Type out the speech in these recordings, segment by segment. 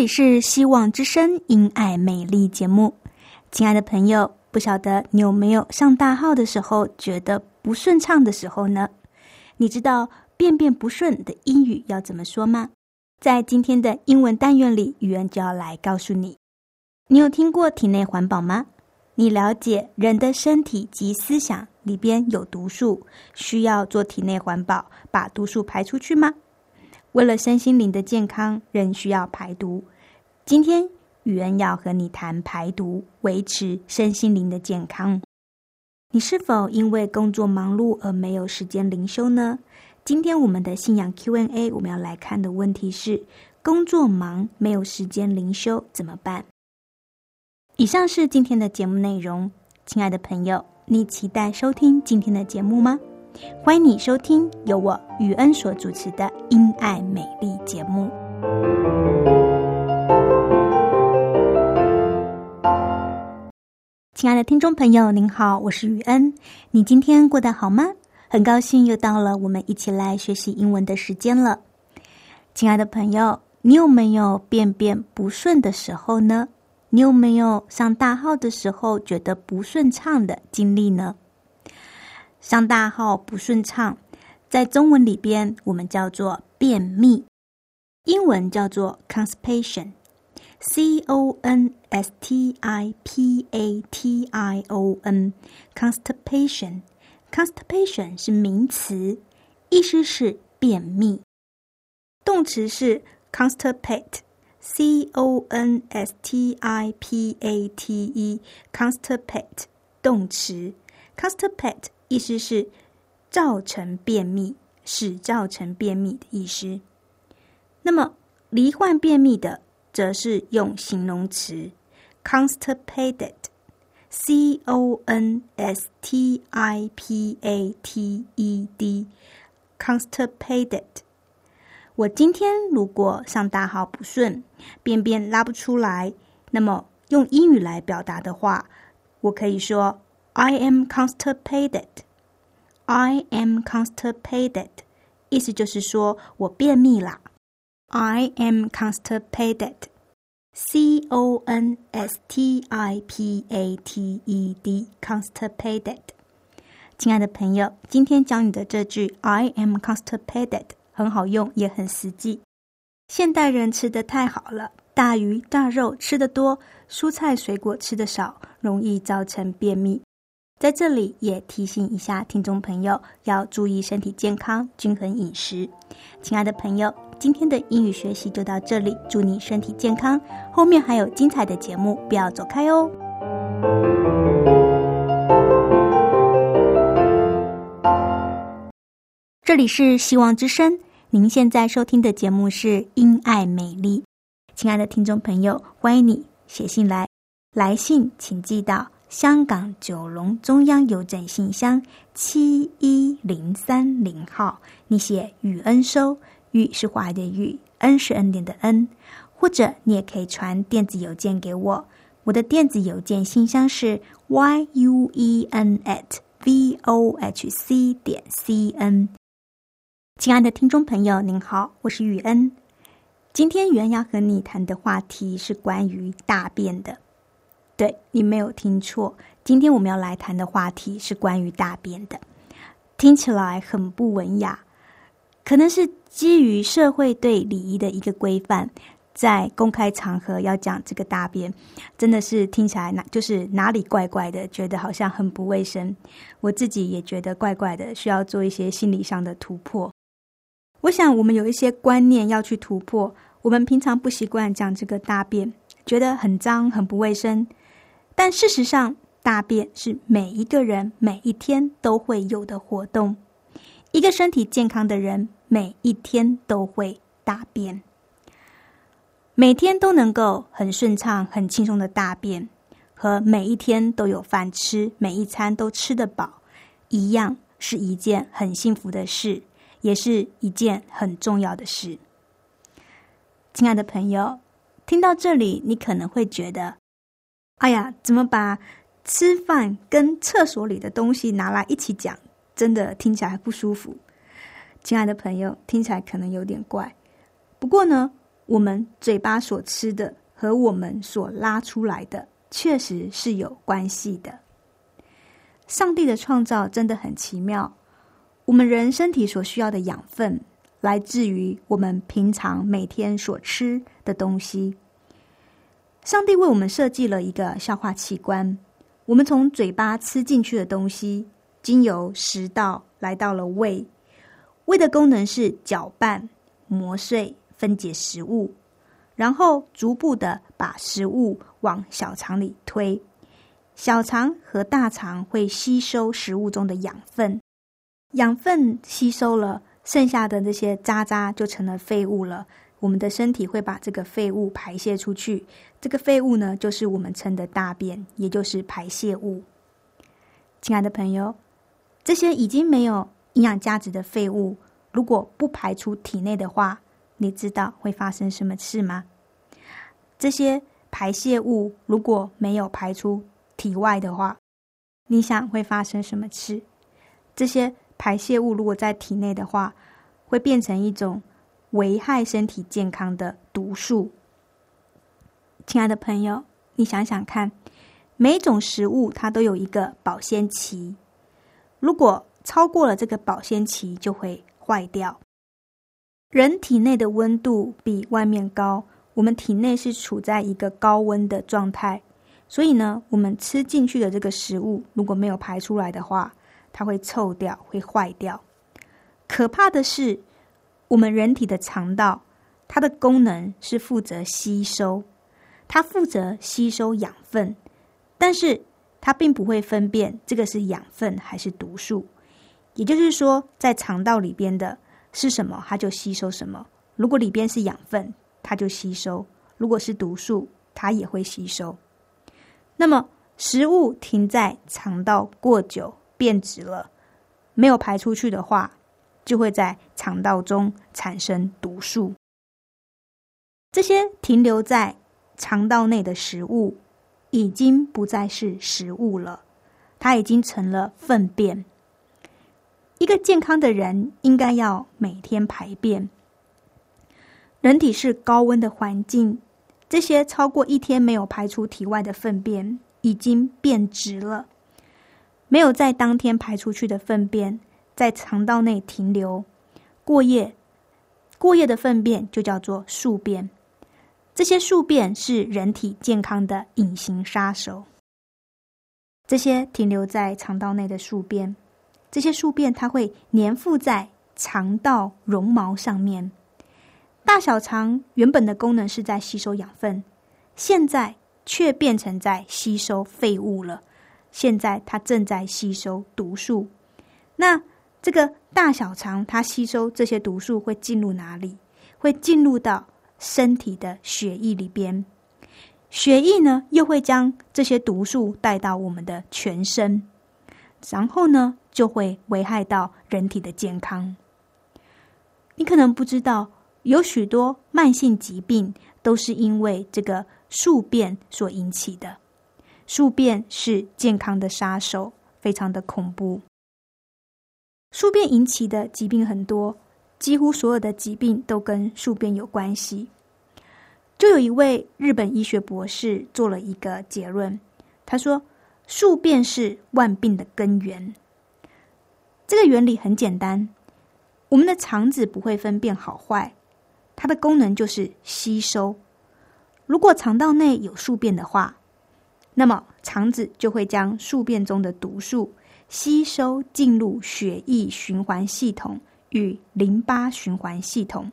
这里是希望之声因爱美丽节目，亲爱的朋友，不晓得你有没有上大号的时候觉得不顺畅的时候呢？你知道便便不顺的英语要怎么说吗？在今天的英文单元里，语言就要来告诉你。你有听过体内环保吗？你了解人的身体及思想里边有毒素，需要做体内环保，把毒素排出去吗？为了身心灵的健康，人需要排毒。今天雨恩要和你谈排毒，维持身心灵的健康。你是否因为工作忙碌而没有时间灵修呢？今天我们的信仰 Q&A，我们要来看的问题是：工作忙没有时间灵修怎么办？以上是今天的节目内容，亲爱的朋友，你期待收听今天的节目吗？欢迎你收听由我雨恩所主持的《因爱美丽》节目。亲爱的听众朋友，您好，我是雨恩。你今天过得好吗？很高兴又到了我们一起来学习英文的时间了。亲爱的朋友，你有没有便便不顺的时候呢？你有没有上大号的时候觉得不顺畅的经历呢？上大号不顺畅，在中文里边我们叫做便秘，英文叫做 constipation c o n s t i p a t i o n constipation constipation 是名词，意思是便秘，动词是 constipate，c o n s t i p a t e，constipate 动词，constipate。意思是造成便秘，使造成便秘的意思。那么罹患便秘的，则是用形容词 constipated，c o n s t i p a t e d，constipated。我今天如果上大号不顺，便便拉不出来，那么用英语来表达的话，我可以说。I am constipated. I am constipated. 意思就是说我便秘啦。I am constipated. C O N S T I P A T E D. Constipated. 亲爱的朋友，今天教你的这句 "I am constipated" 很好用，也很实际。现代人吃的太好了，大鱼大肉吃的多，蔬菜水果吃的少，容易造成便秘。在这里也提醒一下听众朋友，要注意身体健康，均衡饮食。亲爱的朋友，今天的英语学习就到这里，祝你身体健康。后面还有精彩的节目，不要走开哦。这里是希望之声，您现在收听的节目是《因爱美丽》。亲爱的听众朋友，欢迎你写信来，来信请寄到。香港九龙中央邮政信箱七一零三零号，你写“雨恩收”，“雨”是华的“雨”，“恩”是恩典的“恩”。或者你也可以传电子邮件给我，我的电子邮件信箱是 y u e n at v o h c 点 c n。亲爱的听众朋友，您好，我是雨恩。今天雨恩要和你谈的话题是关于大便的。对你没有听错，今天我们要来谈的话题是关于大便的。听起来很不文雅，可能是基于社会对礼仪的一个规范，在公开场合要讲这个大便，真的是听起来哪就是哪里怪怪的，觉得好像很不卫生。我自己也觉得怪怪的，需要做一些心理上的突破。我想我们有一些观念要去突破，我们平常不习惯讲这个大便，觉得很脏很不卫生，但事实上。大便是每一个人每一天都会有的活动。一个身体健康的人，每一天都会大便，每天都能够很顺畅、很轻松的大便，和每一天都有饭吃，每一餐都吃得饱，一样是一件很幸福的事，也是一件很重要的事。亲爱的朋友，听到这里，你可能会觉得：“哎呀，怎么把？”吃饭跟厕所里的东西拿来一起讲，真的听起来不舒服。亲爱的朋友，听起来可能有点怪。不过呢，我们嘴巴所吃的和我们所拉出来的，确实是有关系的。上帝的创造真的很奇妙。我们人身体所需要的养分，来自于我们平常每天所吃的东西。上帝为我们设计了一个消化器官。我们从嘴巴吃进去的东西，经由食道来到了胃。胃的功能是搅拌、磨碎、分解食物，然后逐步的把食物往小肠里推。小肠和大肠会吸收食物中的养分，养分吸收了，剩下的那些渣渣就成了废物了。我们的身体会把这个废物排泄出去，这个废物呢，就是我们称的大便，也就是排泄物。亲爱的朋友，这些已经没有营养价值的废物，如果不排出体内的话，你知道会发生什么事吗？这些排泄物如果没有排出体外的话，你想会发生什么事？这些排泄物如果在体内的话，会变成一种。危害身体健康的毒素，亲爱的朋友，你想想看，每种食物它都有一个保鲜期，如果超过了这个保鲜期，就会坏掉。人体内的温度比外面高，我们体内是处在一个高温的状态，所以呢，我们吃进去的这个食物如果没有排出来的话，它会臭掉，会坏掉。可怕的是。我们人体的肠道，它的功能是负责吸收，它负责吸收养分，但是它并不会分辨这个是养分还是毒素。也就是说，在肠道里边的是什么，它就吸收什么。如果里边是养分，它就吸收；如果是毒素，它也会吸收。那么，食物停在肠道过久变质了，没有排出去的话。就会在肠道中产生毒素。这些停留在肠道内的食物，已经不再是食物了，它已经成了粪便。一个健康的人应该要每天排便。人体是高温的环境，这些超过一天没有排出体外的粪便，已经变质了。没有在当天排出去的粪便。在肠道内停留过夜，过夜的粪便就叫做宿便。这些宿便是人体健康的隐形杀手。这些停留在肠道内的宿便，这些宿便它会粘附在肠道绒毛上面。大小肠原本的功能是在吸收养分，现在却变成在吸收废物了。现在它正在吸收毒素。那这个大小肠，它吸收这些毒素会进入哪里？会进入到身体的血液里边。血液呢，又会将这些毒素带到我们的全身，然后呢，就会危害到人体的健康。你可能不知道，有许多慢性疾病都是因为这个宿便所引起的。宿便是健康的杀手，非常的恐怖。宿便引起的疾病很多，几乎所有的疾病都跟宿便有关系。就有一位日本医学博士做了一个结论，他说：“宿便是万病的根源。”这个原理很简单，我们的肠子不会分辨好坏，它的功能就是吸收。如果肠道内有宿便的话，那么肠子就会将宿便中的毒素吸收进入血液循环系统与淋巴循环系统，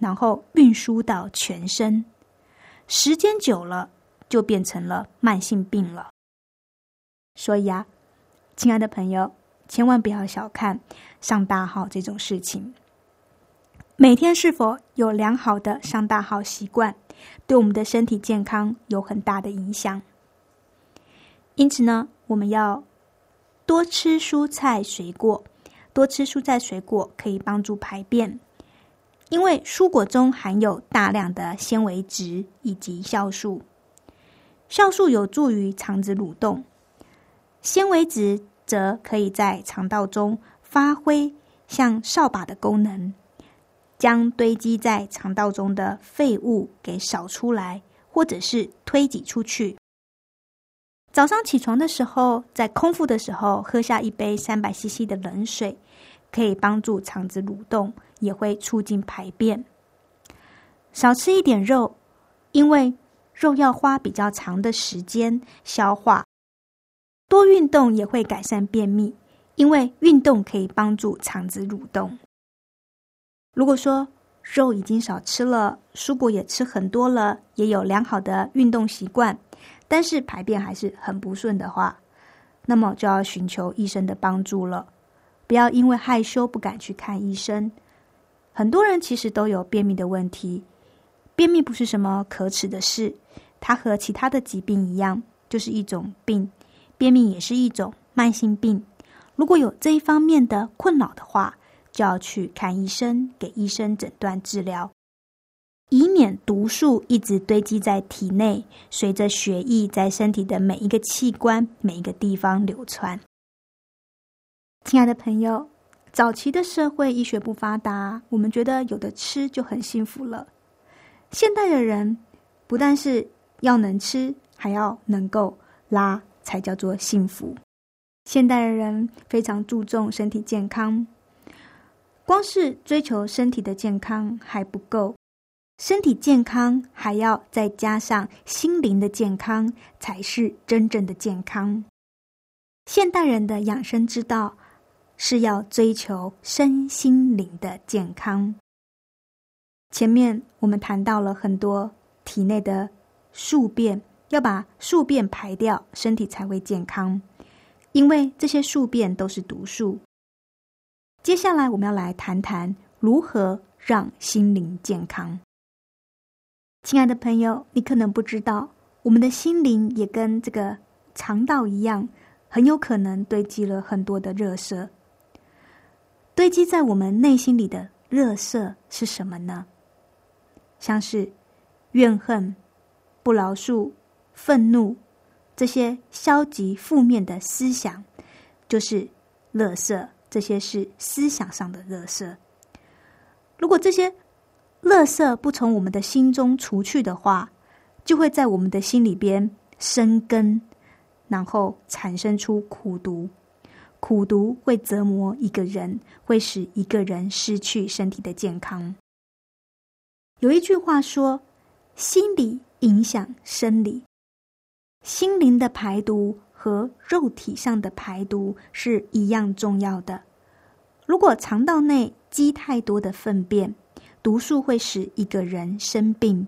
然后运输到全身。时间久了，就变成了慢性病了。所以啊，亲爱的朋友，千万不要小看上大号这种事情。每天是否有良好的上大号习惯，对我们的身体健康有很大的影响。因此呢，我们要多吃蔬菜水果，多吃蔬菜水果可以帮助排便，因为蔬果中含有大量的纤维质以及酵素，酵素有助于肠子蠕动，纤维质则可以在肠道中发挥像扫把的功能。将堆积在肠道中的废物给扫出来，或者是推挤出去。早上起床的时候，在空腹的时候喝下一杯三百 CC 的冷水，可以帮助肠子蠕动，也会促进排便。少吃一点肉，因为肉要花比较长的时间消化。多运动也会改善便秘，因为运动可以帮助肠子蠕动。如果说肉已经少吃了，蔬果也吃很多了，也有良好的运动习惯，但是排便还是很不顺的话，那么就要寻求医生的帮助了。不要因为害羞不敢去看医生。很多人其实都有便秘的问题，便秘不是什么可耻的事，它和其他的疾病一样，就是一种病。便秘也是一种慢性病。如果有这一方面的困扰的话，就要去看医生，给医生诊断治疗，以免毒素一直堆积在体内，随着血液在身体的每一个器官、每一个地方流窜。亲爱的朋友，早期的社会医学不发达，我们觉得有的吃就很幸福了。现代的人不但是要能吃，还要能够拉，才叫做幸福。现代的人非常注重身体健康。光是追求身体的健康还不够，身体健康还要再加上心灵的健康，才是真正的健康。现代人的养生之道是要追求身心灵的健康。前面我们谈到了很多体内的宿便，要把宿便排掉，身体才会健康，因为这些宿便都是毒素。接下来我们要来谈谈如何让心灵健康。亲爱的朋友，你可能不知道，我们的心灵也跟这个肠道一样，很有可能堆积了很多的热色。堆积在我们内心里的热色是什么呢？像是怨恨、不饶恕、愤怒这些消极负面的思想，就是热色。这些是思想上的垃圾。如果这些垃圾不从我们的心中除去的话，就会在我们的心里边生根，然后产生出苦毒。苦毒会折磨一个人，会使一个人失去身体的健康。有一句话说：“心理影响生理，心灵的排毒。”和肉体上的排毒是一样重要的。如果肠道内积太多的粪便，毒素会使一个人生病，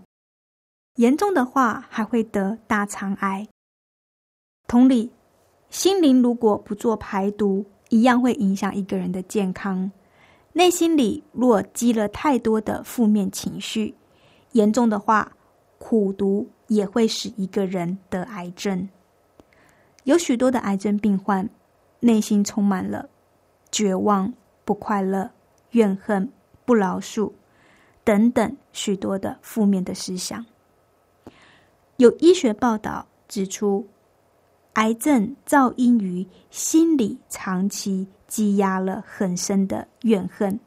严重的话还会得大肠癌。同理，心灵如果不做排毒，一样会影响一个人的健康。内心里若积了太多的负面情绪，严重的话，苦毒也会使一个人得癌症。有许多的癌症病患，内心充满了绝望、不快乐、怨恨、不饶恕等等许多的负面的思想。有医学报道指出，癌症造因于心理长期积压了很深的怨恨，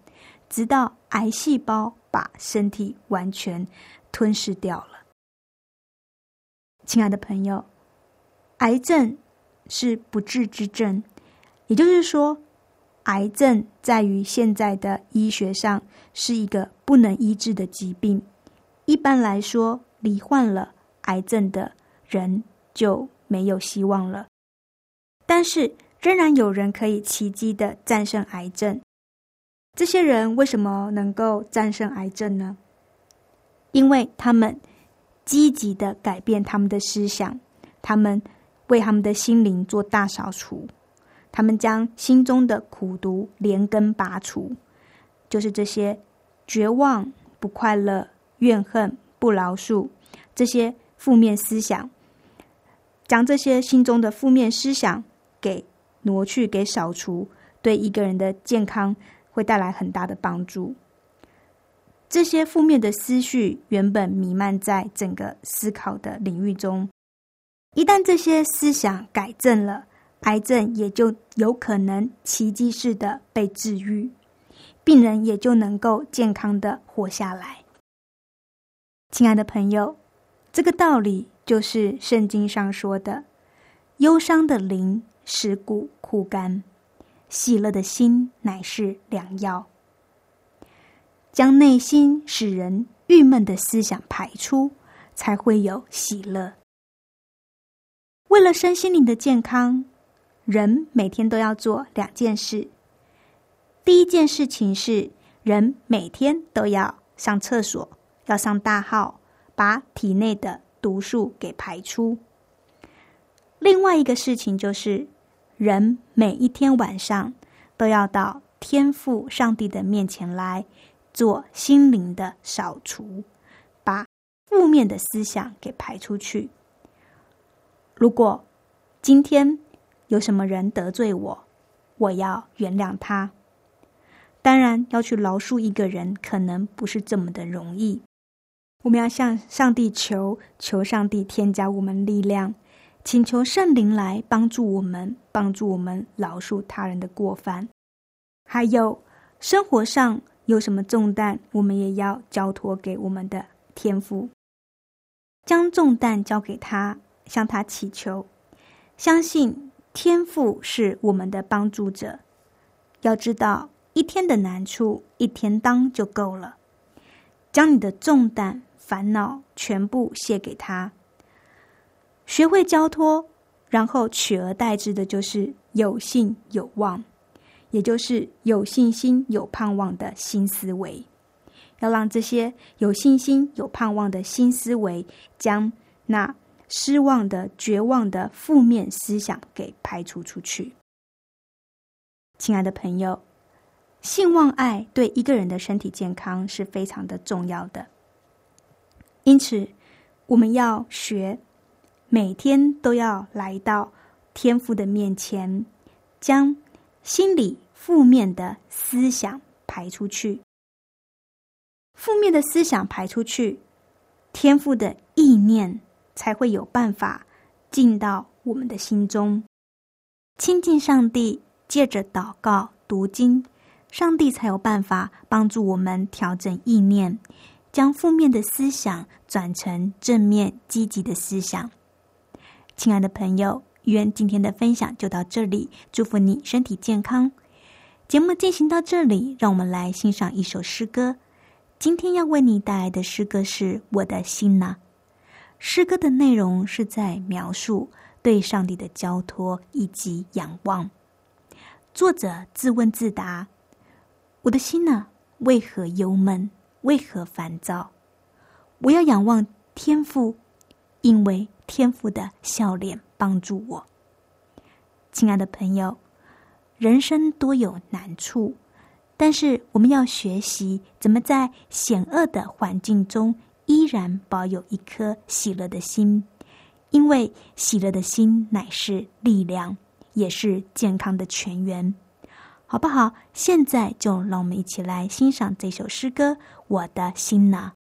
直到癌细胞把身体完全吞噬掉了。亲爱的朋友，癌症。是不治之症，也就是说，癌症在于现在的医学上是一个不能医治的疾病。一般来说，罹患了癌症的人就没有希望了。但是，仍然有人可以奇迹的战胜癌症。这些人为什么能够战胜癌症呢？因为他们积极的改变他们的思想，他们为他们的心灵做大扫除，他们将心中的苦毒连根拔除，就是这些绝望、不快乐、怨恨、不饶恕这些负面思想，将这些心中的负面思想给。挪去给扫除，对一个人的健康会带来很大的帮助。这些负面的思绪原本弥漫在整个思考的领域中，一旦这些思想改正了，癌症也就有可能奇迹式的被治愈，病人也就能够健康的活下来。亲爱的朋友，这个道理就是圣经上说的：忧伤的灵。使骨枯干，喜乐的心乃是良药。将内心使人郁闷的思想排出，才会有喜乐。为了身心灵的健康，人每天都要做两件事。第一件事情是，人每天都要上厕所，要上大号，把体内的毒素给排出。另外一个事情就是。人每一天晚上都要到天父上帝的面前来做心灵的扫除，把负面的思想给排出去。如果今天有什么人得罪我，我要原谅他。当然，要去饶恕一个人，可能不是这么的容易。我们要向上帝求，求上帝添加我们力量。请求圣灵来帮助我们，帮助我们饶恕他人的过犯。还有生活上有什么重担，我们也要交托给我们的天父，将重担交给他，向他祈求，相信天父是我们的帮助者。要知道，一天的难处一天当就够了。将你的重担、烦恼全部卸给他。学会交托，然后取而代之的就是有信有望，也就是有信心、有盼望的新思维。要让这些有信心、有盼望的新思维，将那失望的、绝望的负面思想给排除出去。亲爱的朋友，性望爱对一个人的身体健康是非常的重要的，因此我们要学。每天都要来到天父的面前，将心里负面的思想排出去。负面的思想排出去，天父的意念才会有办法进到我们的心中。亲近上帝，借着祷告、读经，上帝才有办法帮助我们调整意念，将负面的思想转成正面、积极的思想。亲爱的朋友，愿今天的分享就到这里。祝福你身体健康。节目进行到这里，让我们来欣赏一首诗歌。今天要为你带来的诗歌是《我的心呐》。诗歌的内容是在描述对上帝的交托以及仰望。作者自问自答：“我的心呐，为何忧闷？为何烦躁？我要仰望天父，因为。”天赋的笑脸帮助我，亲爱的朋友，人生多有难处，但是我们要学习怎么在险恶的环境中依然保有一颗喜乐的心，因为喜乐的心乃是力量，也是健康的泉源，好不好？现在就让我们一起来欣赏这首诗歌《我的心呢》。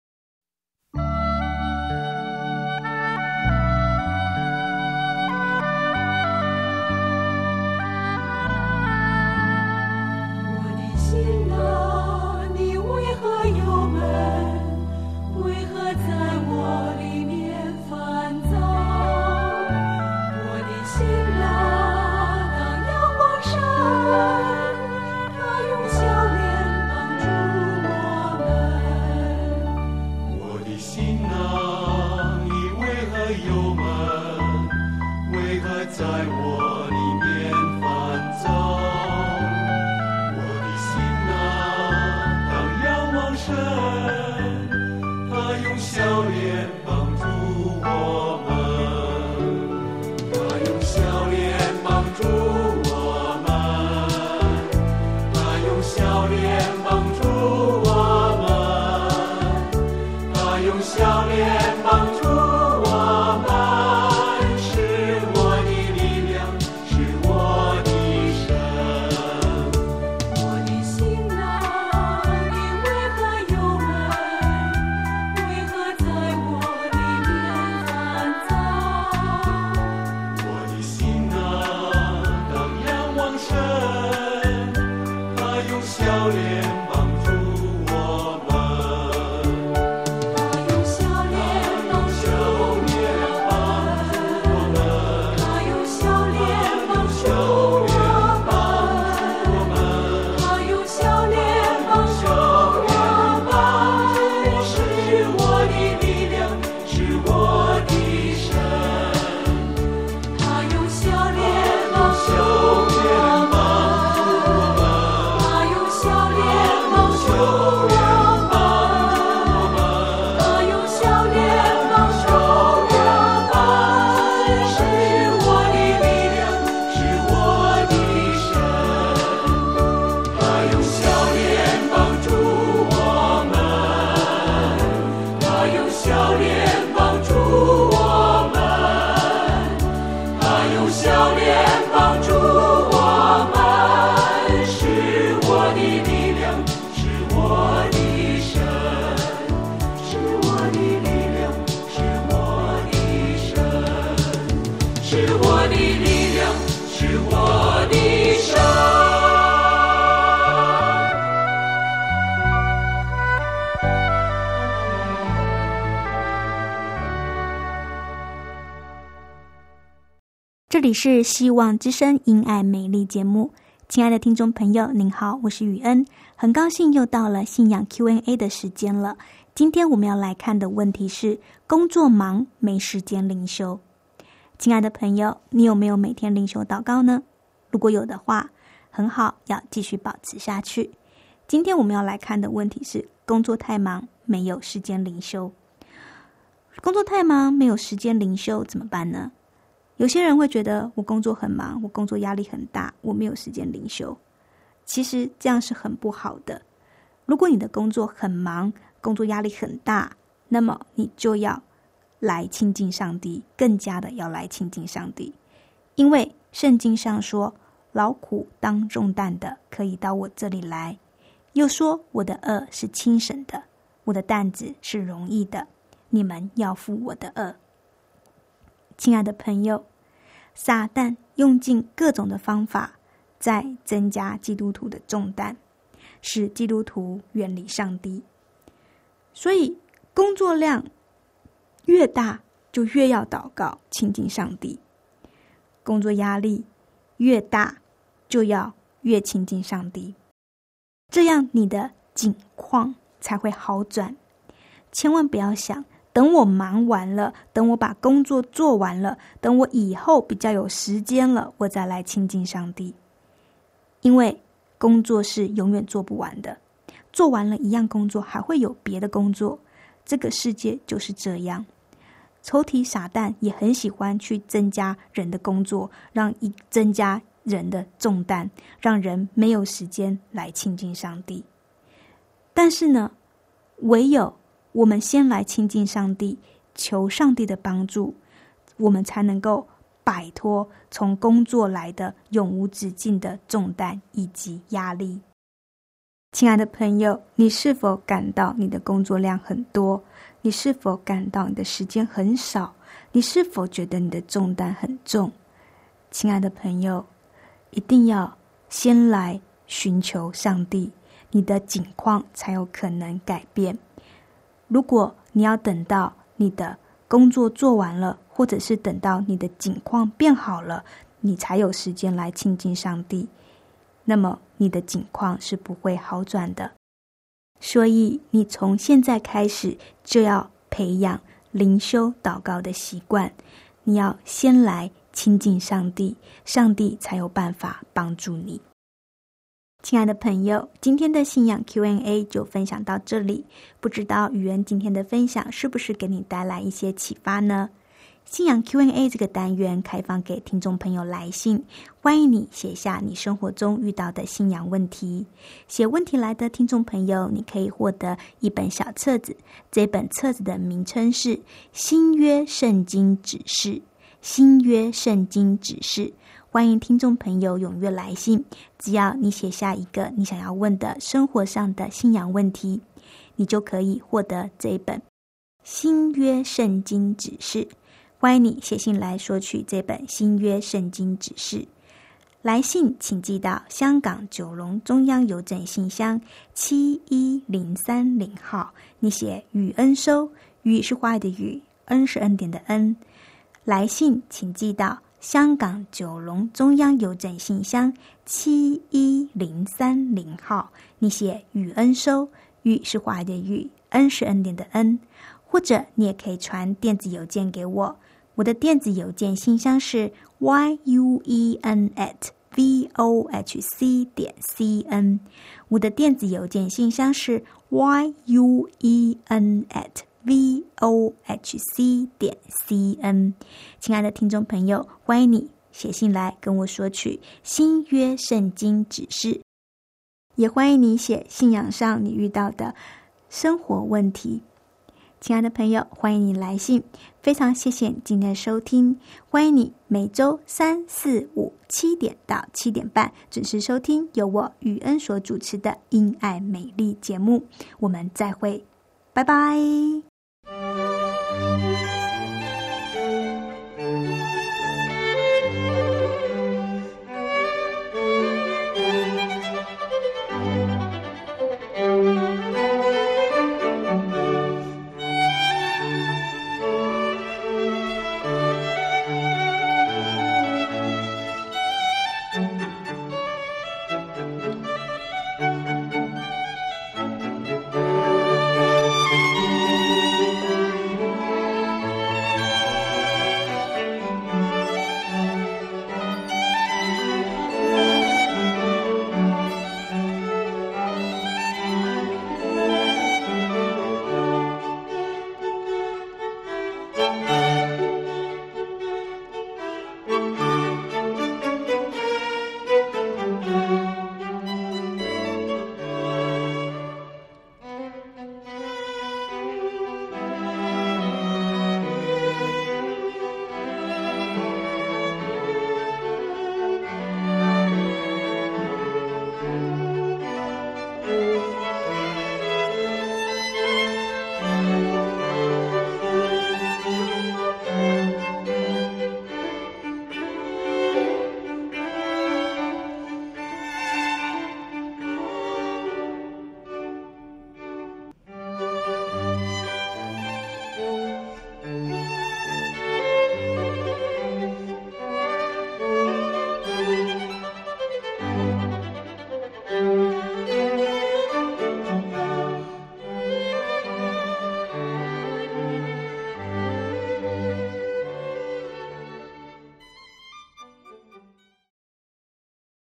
是希望之声因爱美丽节目，亲爱的听众朋友，您好，我是雨恩，很高兴又到了信仰 Q&A 的时间了。今天我们要来看的问题是：工作忙没时间灵修。亲爱的朋友，你有没有每天灵修祷告呢？如果有的话，很好，要继续保持下去。今天我们要来看的问题是：工作太忙，没有时间灵修。工作太忙，没有时间灵修，怎么办呢？有些人会觉得我工作很忙，我工作压力很大，我没有时间灵修。其实这样是很不好的。如果你的工作很忙，工作压力很大，那么你就要来亲近上帝，更加的要来亲近上帝。因为圣经上说：“劳苦当重担的，可以到我这里来。”又说：“我的恶是轻省的，我的担子是容易的。你们要负我的恶。”亲爱的朋友，撒旦用尽各种的方法，在增加基督徒的重担，使基督徒远离上帝。所以，工作量越大，就越要祷告亲近上帝；工作压力越大，就要越亲近上帝。这样，你的境况才会好转。千万不要想。等我忙完了，等我把工作做完了，等我以后比较有时间了，我再来亲近上帝。因为工作是永远做不完的，做完了一样工作，还会有别的工作。这个世界就是这样。抽屉傻蛋也很喜欢去增加人的工作，让一增加人的重担，让人没有时间来亲近上帝。但是呢，唯有。我们先来亲近上帝，求上帝的帮助，我们才能够摆脱从工作来的永无止境的重担以及压力。亲爱的朋友，你是否感到你的工作量很多？你是否感到你的时间很少？你是否觉得你的重担很重？亲爱的朋友，一定要先来寻求上帝，你的境况才有可能改变。如果你要等到你的工作做完了，或者是等到你的境况变好了，你才有时间来亲近上帝，那么你的境况是不会好转的。所以，你从现在开始就要培养灵修祷告的习惯。你要先来亲近上帝，上帝才有办法帮助你。亲爱的朋友，今天的信仰 Q&A 就分享到这里。不知道语言今天的分享是不是给你带来一些启发呢？信仰 Q&A 这个单元开放给听众朋友来信，欢迎你写下你生活中遇到的信仰问题。写问题来的听众朋友，你可以获得一本小册子，这本册子的名称是《新约圣经指示》。新约圣经指示。欢迎听众朋友踊跃来信，只要你写下一个你想要问的生活上的信仰问题，你就可以获得这一本新约圣经指示。欢迎你写信来索取这本新约圣经指示。来信请寄到香港九龙中央邮政信箱七一零三零号，你写“雨恩收”，“雨”是花语的“雨”，“恩”是恩典的“恩”。来信请寄到香港九龙中央邮政信箱七一零三零号，你写“雨恩收”，“雨”是花语的“雨”，“恩”是恩典的“恩”。或者你也可以传电子邮件给我，我的电子邮件信箱是 y u e n at v o h c 点 c n。我的电子邮件信箱是 y u e n at v o h c 点 c n。亲爱的听众朋友，欢迎你写信来跟我索取新约圣经指示，也欢迎你写信仰上你遇到的生活问题。亲爱的朋友，欢迎你来信，非常谢谢今天的收听。欢迎你每周三四五七点到七点半准时收听由我雨恩所主持的《因爱美丽》节目。我们再会，拜拜。Música